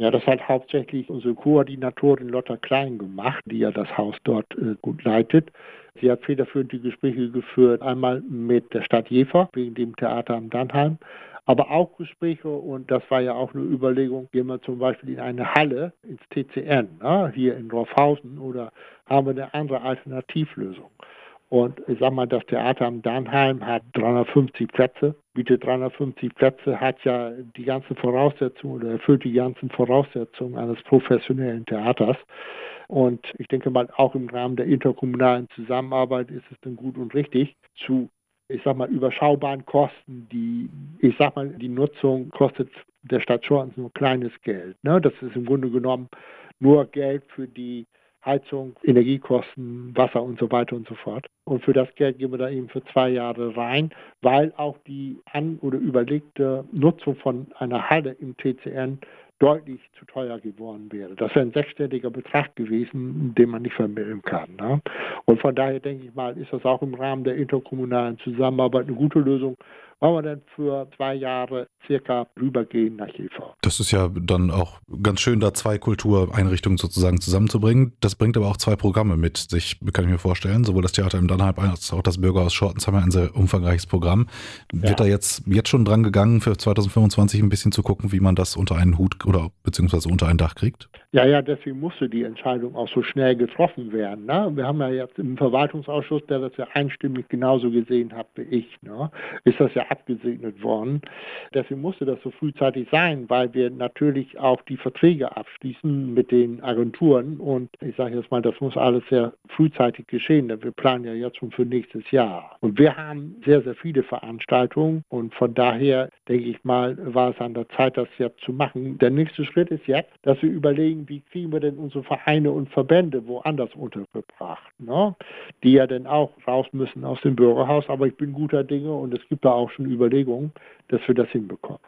Ja, das hat hauptsächlich unsere Koordinatorin Lotta Klein gemacht, die ja das Haus dort äh, gut leitet. Sie hat federführend die Gespräche geführt, einmal mit der Stadt Jever wegen dem Theater am Dannheim, aber auch Gespräche, und das war ja auch eine Überlegung, gehen wir zum Beispiel in eine Halle, ins TCN, ne, hier in Dorfhausen, oder haben wir eine andere Alternativlösung? Und ich sag mal, das Theater am Dannheim hat 350 Plätze, bietet 350 Plätze, hat ja die ganzen Voraussetzungen oder erfüllt die ganzen Voraussetzungen eines professionellen Theaters. Und ich denke mal, auch im Rahmen der interkommunalen Zusammenarbeit ist es dann gut und richtig, zu, ich sag mal, überschaubaren Kosten, die, ich sag mal, die Nutzung kostet der Stadt Schortens nur kleines Geld. Ne? Das ist im Grunde genommen nur Geld für die Heizung, Energiekosten, Wasser und so weiter und so fort. Und für das Geld gehen wir da eben für zwei Jahre rein, weil auch die an- oder überlegte Nutzung von einer Halle im TCN deutlich zu teuer geworden wäre. Das wäre ein sechsstelliger Betrag gewesen, den man nicht vermitteln kann. Ne? Und von daher denke ich mal, ist das auch im Rahmen der interkommunalen Zusammenarbeit eine gute Lösung, wollen wir dann für zwei Jahre circa rübergehen nach Jever. Das ist ja dann auch ganz schön, da zwei Kultureinrichtungen sozusagen zusammenzubringen. Das bringt aber auch zwei Programme mit sich, kann ich mir vorstellen. Sowohl das Theater im Dannheim als auch das Bürgerhaus Schortens haben ja ein sehr umfangreiches Programm. Ja. Wird da jetzt, jetzt schon dran gegangen, für 2025 ein bisschen zu gucken, wie man das unter einen Hut oder beziehungsweise unter ein Dach kriegt? Ja, ja, deswegen musste die Entscheidung auch so schnell getroffen werden. Ne? Wir haben ja jetzt im Verwaltungsausschuss, der das ja einstimmig genauso gesehen hat wie ich, ne? ist das ja abgesegnet worden. Deswegen musste das so frühzeitig sein, weil wir natürlich auch die Verträge abschließen mit den Agenturen. Und ich sage jetzt mal, das muss alles sehr frühzeitig geschehen, denn wir planen ja jetzt schon für nächstes Jahr. Und wir haben sehr, sehr viele Veranstaltungen und von daher denke ich mal, war es an der Zeit, das jetzt zu machen. Der nächste Schritt ist jetzt, dass wir überlegen, wie kriegen wir denn unsere Vereine und Verbände woanders untergebracht, ne? die ja dann auch raus müssen aus dem Bürgerhaus. Aber ich bin guter Dinge und es gibt da auch schon Überlegungen, dass wir das hinbekommen.